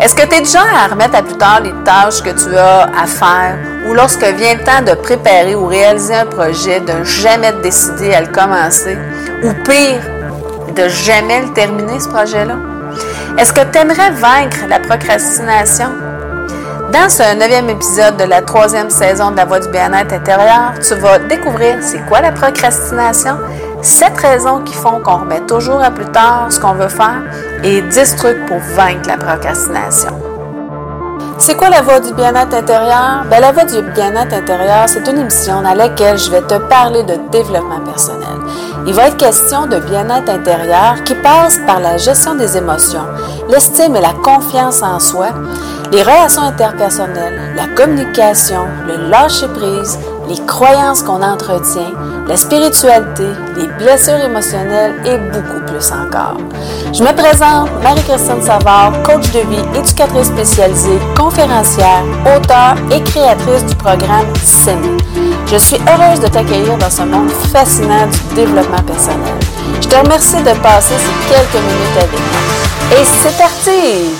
Est-ce que tu es déjà à remettre à plus tard les tâches que tu as à faire ou lorsque vient le temps de préparer ou réaliser un projet, de jamais te décider à le commencer ou pire, de jamais le terminer ce projet-là? Est-ce que tu aimerais vaincre la procrastination? Dans ce neuvième épisode de la troisième saison de la Voix du bien-être intérieur, tu vas découvrir c'est quoi la procrastination, sept raisons qui font qu'on remet toujours à plus tard ce qu'on veut faire et 10 trucs pour vaincre la procrastination. C'est quoi la voix du bien-être intérieur? Ben, la voix du bien-être intérieur, c'est une émission dans laquelle je vais te parler de développement personnel. Il va être question de bien-être intérieur qui passe par la gestion des émotions, l'estime et la confiance en soi, les relations interpersonnelles, la communication, le lâcher-prise, les croyances qu'on entretient, la spiritualité, les blessures émotionnelles et beaucoup plus encore. Je me présente Marie-Christine Savard, coach de vie, éducatrice spécialisée, conférencière, auteure et créatrice du programme SEMI. Je suis heureuse de t'accueillir dans ce monde fascinant du développement personnel. Je te remercie de passer ces quelques minutes avec moi. Et c'est parti!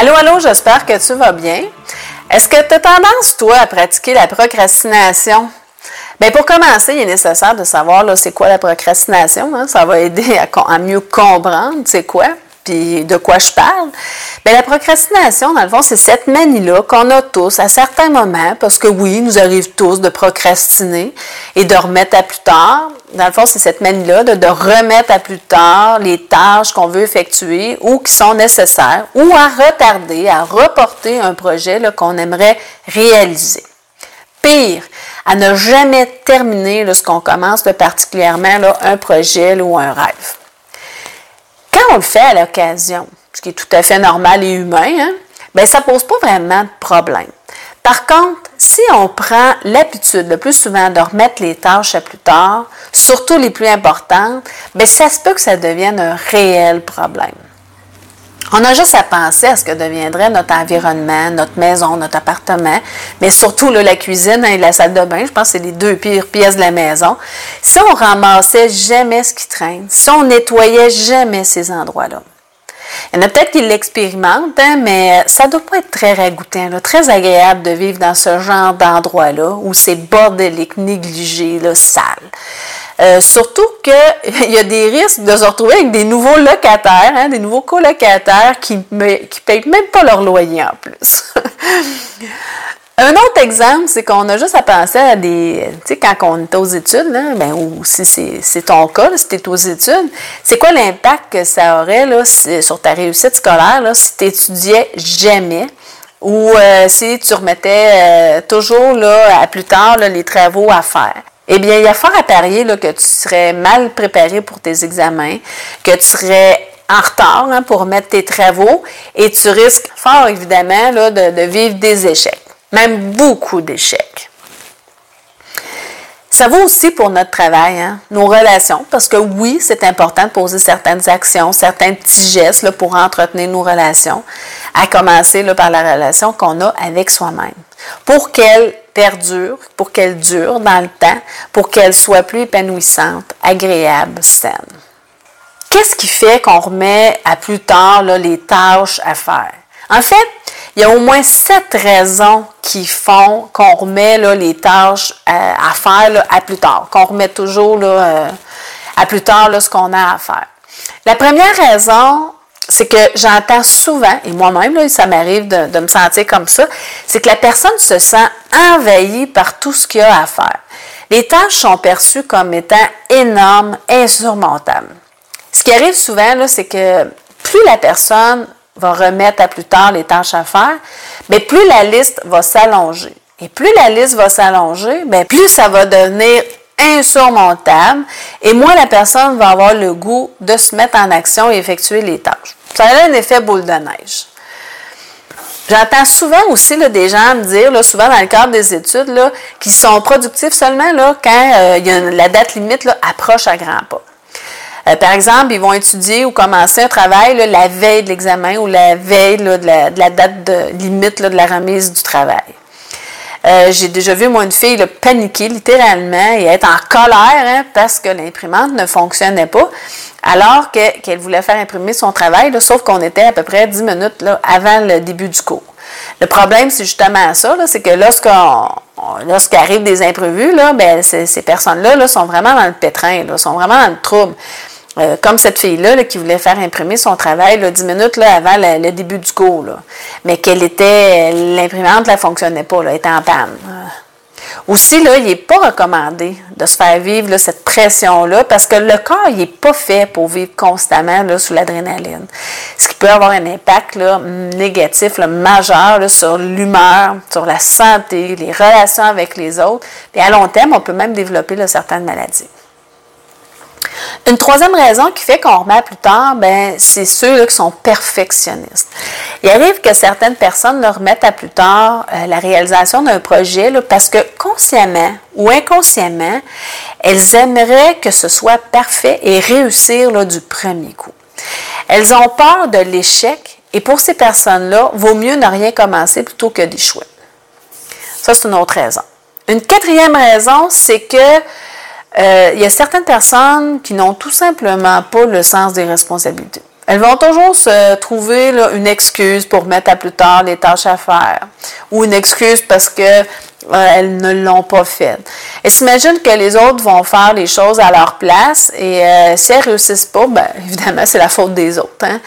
Allô, allô, j'espère que tu vas bien. Est-ce que tu as tendance, toi, à pratiquer la procrastination? Bien, pour commencer, il est nécessaire de savoir c'est quoi la procrastination. Hein? Ça va aider à, à mieux comprendre c'est quoi de quoi je parle, bien, la procrastination, dans le fond, c'est cette manie-là qu'on a tous à certains moments, parce que oui, nous arrive tous de procrastiner et de remettre à plus tard. Dans le fond, c'est cette manie-là de, remettre à plus tard les tâches qu'on veut effectuer ou qui sont nécessaires, ou à retarder, à reporter un projet qu'on aimerait réaliser. Pire, à ne jamais terminer lorsqu'on commence particulièrement un projet ou un rêve on le fait à l'occasion, ce qui est tout à fait normal et humain, hein, ça ne pose pas vraiment de problème. Par contre, si on prend l'habitude le plus souvent de remettre les tâches à plus tard, surtout les plus importantes, bien, ça se peut que ça devienne un réel problème. On a juste à penser à ce que deviendrait notre environnement, notre maison, notre appartement, mais surtout la cuisine et la salle de bain. Je pense que c'est les deux pires pièces de la maison. Si on ramassait jamais ce qui traîne, si on nettoyait jamais ces endroits-là. Il y en a peut-être qui l'expérimentent, hein, mais ça ne doit pas être très ragoûtant, très agréable de vivre dans ce genre d'endroit-là où c'est bordélique, négligé, là, sale. Euh, surtout qu'il y a des risques de se retrouver avec des nouveaux locataires, hein, des nouveaux colocataires qui ne payent même pas leur loyer en plus. Un autre exemple, c'est qu'on a juste à penser à des. Tu sais, quand on est aux études, ben, ou si c'est ton cas, si tu es aux études, c'est quoi l'impact que ça aurait là, sur ta réussite scolaire si tu étudiais jamais? Ou euh, si tu remettais euh, toujours là, à plus tard les travaux à faire? Eh bien, il y a fort à parier que tu serais mal préparé pour tes examens, que tu serais en retard hein, pour mettre tes travaux et tu risques fort évidemment de, vivre des échecs, même beaucoup d'échecs. Ça vaut aussi pour notre travail, hein, nos relations, parce que oui, c'est important de poser certaines actions, certains petits gestes pour entretenir nos relations, à commencer par la relation qu'on a avec soi-même, pour qu'elle pour qu'elle dure dans le temps, pour qu'elle soit plus épanouissante, agréable, saine. Qu'est-ce qui fait qu'on remet à plus tard les tâches à faire? En fait, il y a au moins sept raisons qui font qu'on remet les tâches à, faire à plus tard, qu'on remet toujours euh, à plus tard ce qu'on a à faire. La première raison, c'est que j'entends souvent, et moi-même, ça m'arrive de, me sentir comme ça, c'est que la personne se sent envahie par tout ce qu'il y a à faire. Les tâches sont perçues comme étant énormes, insurmontables. Ce qui arrive souvent, c'est que plus la personne va remettre à plus tard les tâches à faire, mais plus la liste va s'allonger. Et plus la liste va s'allonger, ben, plus ça va devenir insurmontable et moins la personne va avoir le goût de se mettre en action et effectuer les tâches. Ça a un effet boule de neige. J'entends souvent aussi des gens me dire, souvent dans le cadre des études, qu'ils sont productifs seulement là, quand euh, la date limite approche à grands pas. Euh, par exemple, ils vont étudier ou commencer un travail la veille de l'examen ou la veille de, la, date limite de la remise du travail. Euh, j'ai déjà vu, moi, une fille paniquer littéralement et être en colère hein, parce que l'imprimante ne fonctionnait pas, alors qu'elle voulait faire imprimer son travail, sauf qu'on était à peu près 10 minutes avant le début du cours. Le problème, c'est justement ça, c'est que lorsqu'on lorsqu'arrive des imprévus, ben, ces, personnes-là là, sont vraiment dans le pétrin, sont vraiment dans le trouble. Euh, comme cette fille-là qui voulait faire imprimer son travail là, 10 minutes avant le, début du cours. Mais qu'elle était. L'imprimante ne fonctionnait pas, elle était en panne. Aussi, là, il n'est pas recommandé de se faire vivre cette pression-là parce que le corps, n'est pas fait pour vivre constamment sous l'adrénaline. Ce qui peut avoir un impact négatif majeur sur l'humeur, sur la santé, les relations avec les autres. Et à long terme, on peut même développer certaines maladies. Une troisième raison qui fait qu'on remet à plus tard, ben, c'est ceux qui sont perfectionnistes. Il arrive que certaines personnes leur remettent à plus tard euh, la réalisation d'un projet parce que consciemment ou inconsciemment, elles aimeraient que ce soit parfait et réussir là, du premier coup. Elles ont peur de l'échec et pour ces personnes-là, vaut mieux ne rien commencer plutôt que d'échouer. Ça, c'est une autre raison. Une quatrième raison, c'est que euh, il y a certaines personnes qui n'ont tout simplement pas le sens des responsabilités. Elles vont toujours se trouver une excuse pour mettre à plus tard les tâches à faire ou une excuse parce que euh, elles ne l'ont pas fait. Et s'imagine que les autres vont faire les choses à leur place et euh, si elles réussissent pas, ben, évidemment, c'est la faute des autres. Hein.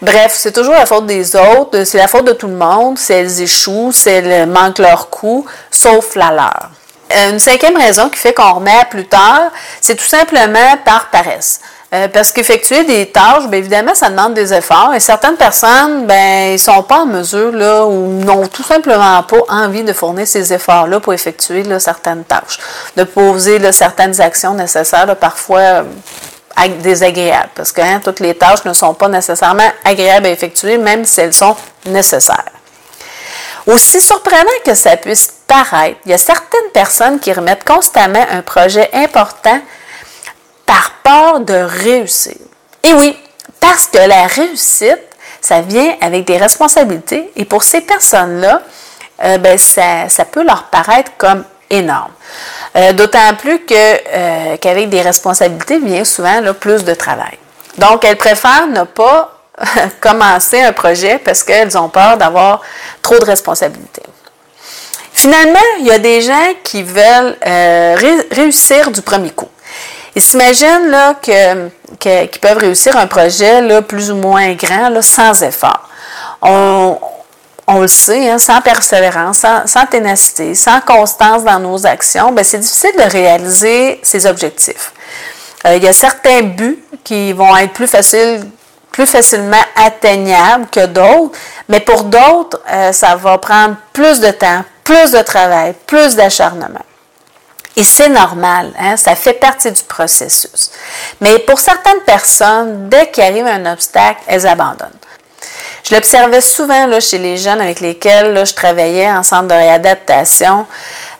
Bref, c'est toujours la faute des autres, c'est la faute de tout le monde si elles échouent, si elles manquent leur coup, sauf la leur. Euh, une cinquième raison qui fait qu'on remet à plus tard, c'est tout simplement par paresse. Euh, parce qu'effectuer des tâches, bien évidemment, ça demande des efforts et certaines personnes, ben, ils sont pas en mesure ou n'ont tout simplement pas envie de fournir ces efforts-là pour effectuer certaines tâches, de poser certaines actions nécessaires, parfois euh, désagréables, parce que hein, toutes les tâches ne sont pas nécessairement agréables à effectuer, même si elles sont nécessaires. Aussi surprenant que ça puisse il y a certaines personnes qui remettent constamment un projet important par peur de réussir. Et oui, parce que la réussite, ça vient avec des responsabilités et pour ces personnes-là, euh, ben, ça, peut leur paraître comme énorme. Euh, d'autant plus euh, qu'avec des responsabilités vient souvent plus de travail. Donc, elles préfèrent ne pas commencer un projet parce qu'elles ont peur d'avoir trop de responsabilités. Finalement, il y a des gens qui veulent euh, réussir du premier coup. Ils s'imaginent là, que, qu'ils peuvent réussir un projet là, plus ou moins grand là, sans effort. On, on le sait, hein, sans persévérance, sans, ténacité, sans constance dans nos actions, ben, c'est difficile de réaliser ces objectifs. Euh, il y a certains buts qui vont être plus faciles plus facilement atteignable que d'autres, mais pour d'autres, euh, ça va prendre plus de temps, plus de travail, plus d'acharnement. Et c'est normal, hein, ça fait partie du processus. Mais pour certaines personnes, dès qu'il arrive un obstacle, elles abandonnent. Je l'observais souvent là, chez les jeunes avec lesquels je travaillais en centre de réadaptation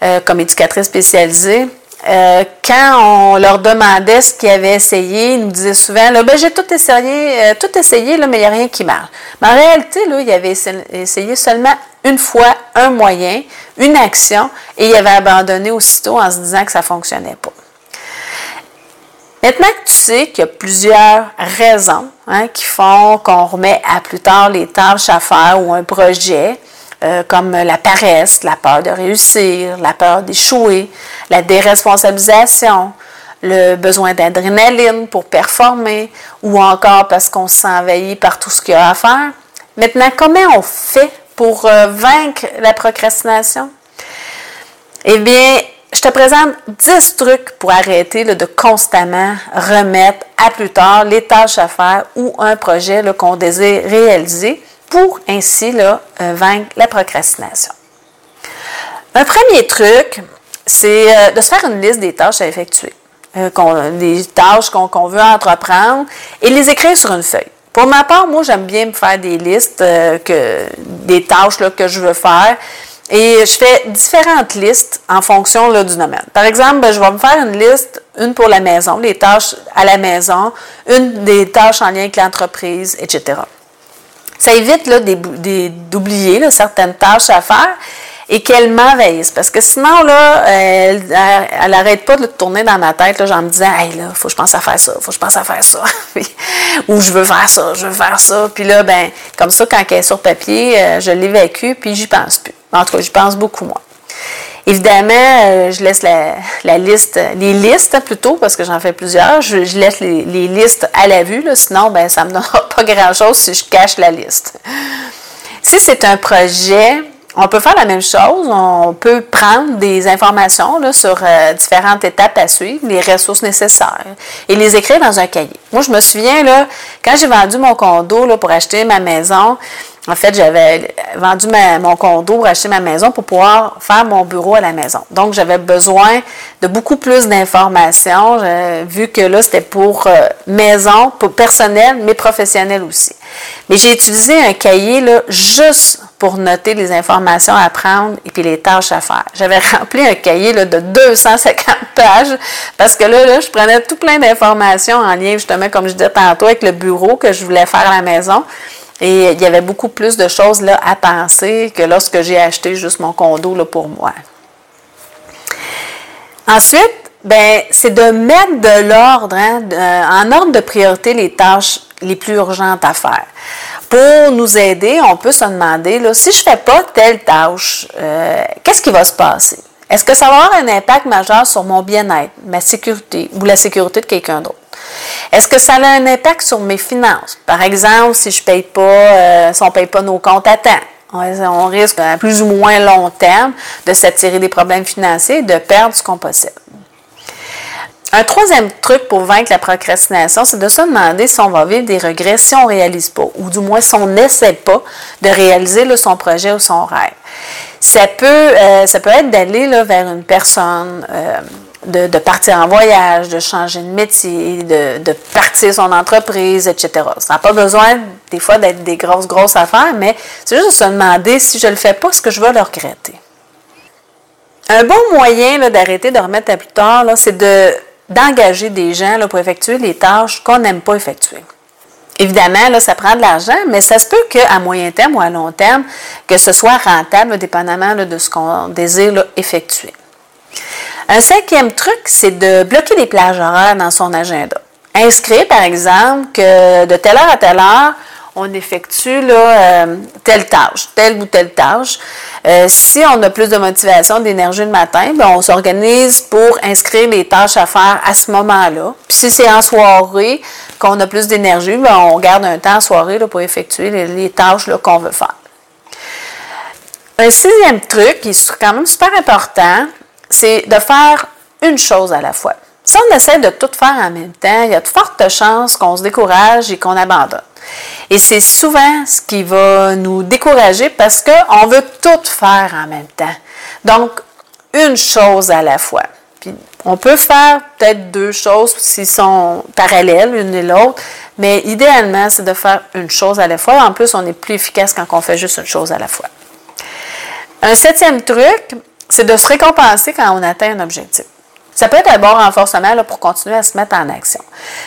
euh, comme éducatrice spécialisée. Euh, quand on leur demandait ce qu'ils avaient essayé, ils nous disaient souvent ben, j'ai tout essayé, euh, tout essayé mais il n'y a rien qui marche. Mais en réalité, là, ils avaient essayé seulement une fois un moyen, une action, et ils avaient abandonné aussitôt en se disant que ça ne fonctionnait pas. Maintenant que tu sais qu'il y a plusieurs raisons hein, qui font qu'on remet à plus tard les tâches à faire ou un projet, euh, comme la paresse, la peur de réussir, la peur d'échouer, la déresponsabilisation, le besoin d'adrénaline pour performer, ou encore parce qu'on se sent envahi par tout ce qu'il y a à faire. Maintenant, comment on fait pour euh, vaincre la procrastination? Eh bien, je te présente 10 trucs pour arrêter de constamment remettre à plus tard les tâches à faire ou un projet qu'on désire réaliser pour ainsi là, euh, vaincre la procrastination. Un premier truc, c'est euh, de se faire une liste des tâches à effectuer, euh, des tâches qu'on veut entreprendre et les écrire sur une feuille. Pour ma part, moi, j'aime bien me faire des listes des tâches que je veux faire. Et je fais différentes listes en fonction du domaine. Par exemple, ben, je vais me faire une liste, une pour la maison, les tâches à la maison, une des tâches en lien avec l'entreprise, etc. Ça évite d'oublier certaines tâches à faire et qu'elle m'envahisse. Parce que sinon, là, elle, elle, arrête pas de tourner dans ma tête, là, me disant, hey, là, faut que je pense à faire ça, faut que je pense à faire ça. Ou je veux faire ça, je veux faire ça. Puis là, ben, comme ça, quand elle est sur papier, euh, je l'évacue, puis j'y pense plus. En tout cas, j'y pense beaucoup moins. Évidemment, euh, je laisse la, liste, les listes plutôt, parce que j'en fais plusieurs, je, laisse les, listes à la vue, là, sinon, ben, ça ne me donnera pas grand-chose si je cache la liste. Si c'est un projet on peut faire la même chose. On peut prendre des informations là, sur euh, différentes étapes à suivre, les ressources nécessaires, et les écrire dans un cahier. Moi, je me souviens, là, quand j'ai vendu mon condo là, pour acheter ma maison, en fait, j'avais vendu mon condo pour acheter ma maison pour pouvoir faire mon bureau à la maison. Donc, j'avais besoin de beaucoup plus d'informations, vu que là, c'était pour euh, maison, pour personnel, mais professionnel aussi. Mais j'ai utilisé un cahier là, juste pour noter les informations à prendre et puis les tâches à faire. J'avais rempli un cahier là, de 250 pages parce que là, là je prenais tout plein d'informations en lien, justement, comme je disais tantôt, avec le bureau que je voulais faire à la maison. Et il y avait beaucoup plus de choses là, à penser que lorsque j'ai acheté juste mon condo là, pour moi. Ensuite, ben, c'est de mettre de l'ordre, hein, en ordre de priorité les tâches les plus urgentes à faire. Pour nous aider, on peut se demander, là, si je ne fais pas telle tâche, euh, qu'est-ce qui va se passer? Est-ce que ça va avoir un impact majeur sur mon bien-être, ma sécurité ou la sécurité de quelqu'un d'autre? Est-ce que ça a un impact sur mes finances? Par exemple, si je paye pas, euh, si on paye pas nos comptes à temps, on risque à plus ou moins long terme de s'attirer des problèmes financiers et de perdre ce qu'on possède. Un troisième truc pour vaincre la procrastination, c'est de se demander si on va vivre des regrets si on ne réalise pas, ou du moins si on n'essaie pas de réaliser son projet ou son rêve. Ça peut, euh, ça peut être d'aller vers une personne, euh, de, partir en voyage, de changer de métier, de, partir son entreprise, etc. Ça n'a pas besoin des fois d'être des grosses, grosses affaires, mais c'est juste de se demander si je ne le fais pas, ce que je vais le regretter. Un bon moyen d'arrêter de remettre à plus tard, c'est de, d'engager des gens là, pour effectuer les tâches qu'on n'aime pas effectuer. Évidemment, là, ça prend de l'argent, mais ça se peut qu'à moyen terme ou à long terme, que ce soit rentable, dépendamment de ce qu'on désire effectuer. Un cinquième truc, c'est de bloquer des plages horaires dans son agenda. Inscrire, par exemple, que de telle heure à telle heure, on effectue là, euh, telle tâche, telle ou telle tâche. Euh, si on a plus de motivation, d'énergie le matin, ben, on s'organise pour inscrire les tâches à faire à ce moment-là. Puis si c'est en soirée qu'on a plus d'énergie, ben, on garde un temps en soirée là, pour effectuer les, tâches qu'on veut faire. Un sixième truc qui est quand même super important, c'est de faire une chose à la fois. Si on essaie de tout faire en même temps, il y a de fortes chances qu'on se décourage et qu'on abandonne. Et c'est souvent ce qui va nous décourager parce qu'on veut tout faire en même temps. Donc, une chose à la fois. Puis, on peut faire peut-être deux choses s'ils sont parallèles l'une et l'autre, mais idéalement, c'est de faire une chose à la fois. En plus, on est plus efficace quand on fait juste une chose à la fois. Un septième truc, c'est de se récompenser quand on atteint un objectif. Ça peut être un bon renforcement pour continuer à se mettre en action.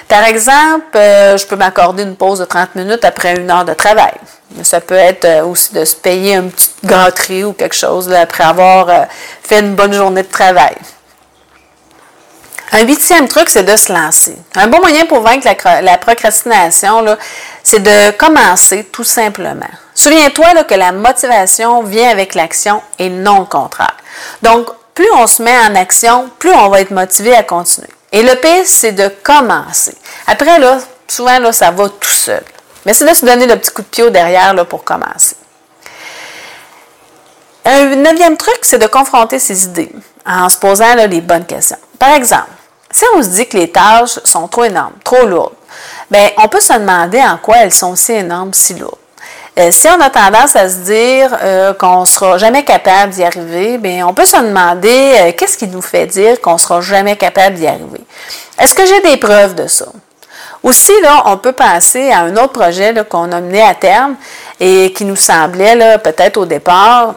Par exemple, euh, je peux m'accorder une pause de 30 minutes après une heure de travail. Ça peut être euh, aussi de se payer une petite gâterie ou quelque chose après avoir euh, fait une bonne journée de travail. Un huitième truc, c'est de se lancer. Un bon moyen pour vaincre la procrastination, c'est de commencer tout simplement. Souviens-toi que la motivation vient avec l'action et non le contraire. Donc, plus on se met en action, plus on va être motivé à continuer. Et le pire, c'est de commencer. Après, souvent, ça va tout seul. Mais c'est de se donner le petit coup de pied au derrière pour commencer. Un neuvième truc, c'est de confronter ses idées en se posant les bonnes questions. Par exemple, si on se dit que les tâches sont trop énormes, trop lourdes, bien, on peut se demander en quoi elles sont si énormes, si lourdes. Euh, si on a tendance à se dire euh, qu'on ne sera jamais capable d'y arriver, bien, on peut se demander euh, qu'est-ce qui nous fait dire qu'on ne sera jamais capable d'y arriver? Est-ce que j'ai des preuves de ça? Aussi, là, on peut penser à un autre projet qu'on a mené à terme et qui nous semblait peut-être au départ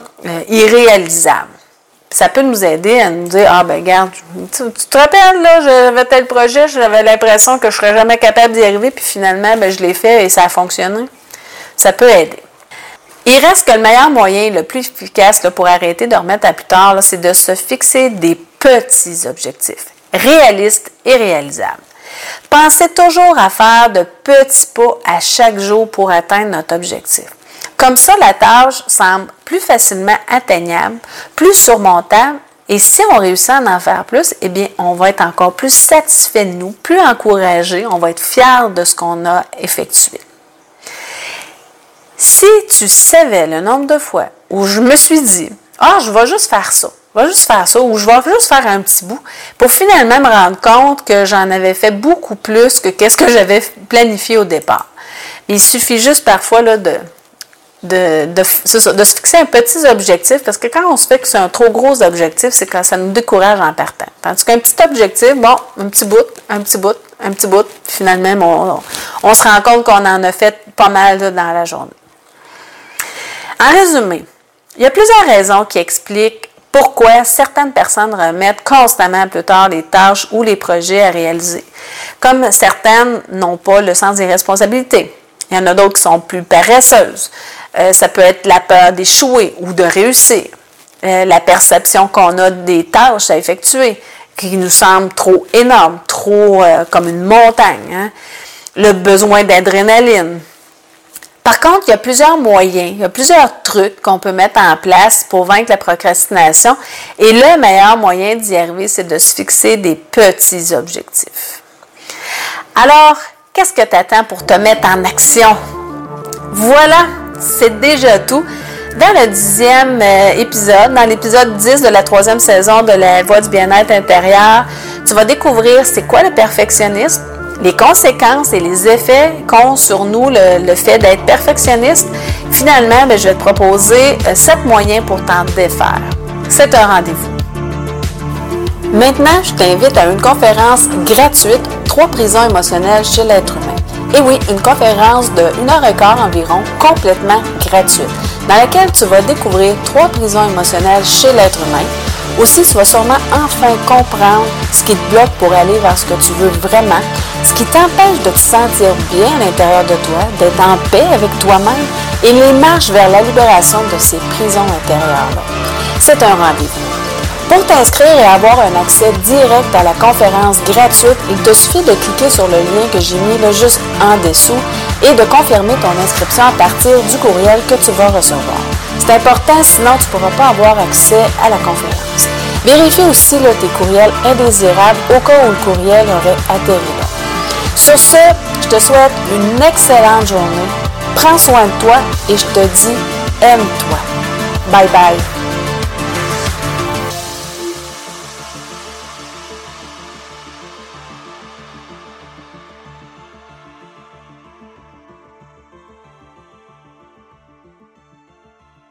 irréalisable. Ça peut nous aider à nous dire Ah, ben, regarde, tu, te rappelles, là, j'avais tel projet, j'avais l'impression que je ne serais jamais capable d'y arriver, puis finalement, ben, je l'ai fait et ça a fonctionné ça peut aider. Il reste que le meilleur moyen, le plus efficace pour arrêter de remettre à plus tard, c'est de se fixer des petits objectifs, réalistes et réalisables. Pensez toujours à faire de petits pas à chaque jour pour atteindre notre objectif. Comme ça, la tâche semble plus facilement atteignable, plus surmontable et si on réussit à en faire plus, eh bien, on va être encore plus satisfait de nous, plus encouragé, on va être fier de ce qu'on a effectué. Si tu savais le nombre de fois où je me suis dit, ah, je vais juste faire ça, je vais juste faire ça, ou je vais juste faire un petit bout, pour finalement me rendre compte que j'en avais fait beaucoup plus que qu'est-ce que j'avais planifié au départ. il suffit juste parfois là, de, de, se fixer un petit objectif, parce que quand on se fixe un trop gros objectif, c'est quand ça nous décourage en partant. Tandis qu'un petit objectif, bon, un petit bout, un petit bout, un petit bout, finalement, on, on se rend compte qu'on en a fait pas mal dans la journée. En résumé, il y a plusieurs raisons qui expliquent pourquoi certaines personnes remettent constamment plus tard les tâches ou les projets à réaliser. Comme certaines n'ont pas le sens des responsabilités. Il y en a d'autres qui sont plus paresseuses. Euh, ça peut être la peur d'échouer ou de réussir. Euh, la perception qu'on a des tâches à effectuer qui nous semblent trop énormes, trop euh, comme une montagne. Hein. Le besoin d'adrénaline. Par contre, il y a plusieurs moyens, il y a plusieurs trucs qu'on peut mettre en place pour vaincre la procrastination. Et le meilleur moyen d'y arriver, c'est de se fixer des petits objectifs. Alors, qu'est-ce que tu attends pour te mettre en action? Voilà, c'est déjà tout. Dans le dixième euh, épisode, dans l'épisode 10 de la troisième saison de la Voix du bien-être intérieur, tu vas découvrir c'est quoi le perfectionnisme, les conséquences et les effets qu'ont sur nous le, fait d'être perfectionniste. Finalement, ben, je vais te proposer euh, sept moyens pour t'en défaire. C'est un rendez-vous. Maintenant, je t'invite à une conférence gratuite, Trois prisons émotionnelles chez l'être humain. Et oui, une conférence de 1 heure et quart environ, complètement gratuite, dans laquelle tu vas découvrir trois prisons émotionnelles chez l'être humain. Aussi, tu vas sûrement enfin comprendre ce qui te bloque pour aller vers ce que tu veux vraiment, ce qui t'empêche de te sentir bien à l'intérieur de toi, d'être en paix avec toi-même et les marches vers la libération de ces prisons intérieures-là. C'est un rendez-vous. Pour t'inscrire et avoir un accès direct à la conférence gratuite, il te suffit de cliquer sur le lien que j'ai mis là juste en dessous et de confirmer ton inscription à partir du courriel que tu vas recevoir. C'est important, sinon tu ne pourras pas avoir accès à la conférence. Vérifie aussi tes courriels indésirables au cas où le courriel aurait atterri. Sur ce, je te souhaite une excellente journée. Prends soin de toi et je te dis aime-toi. Bye bye.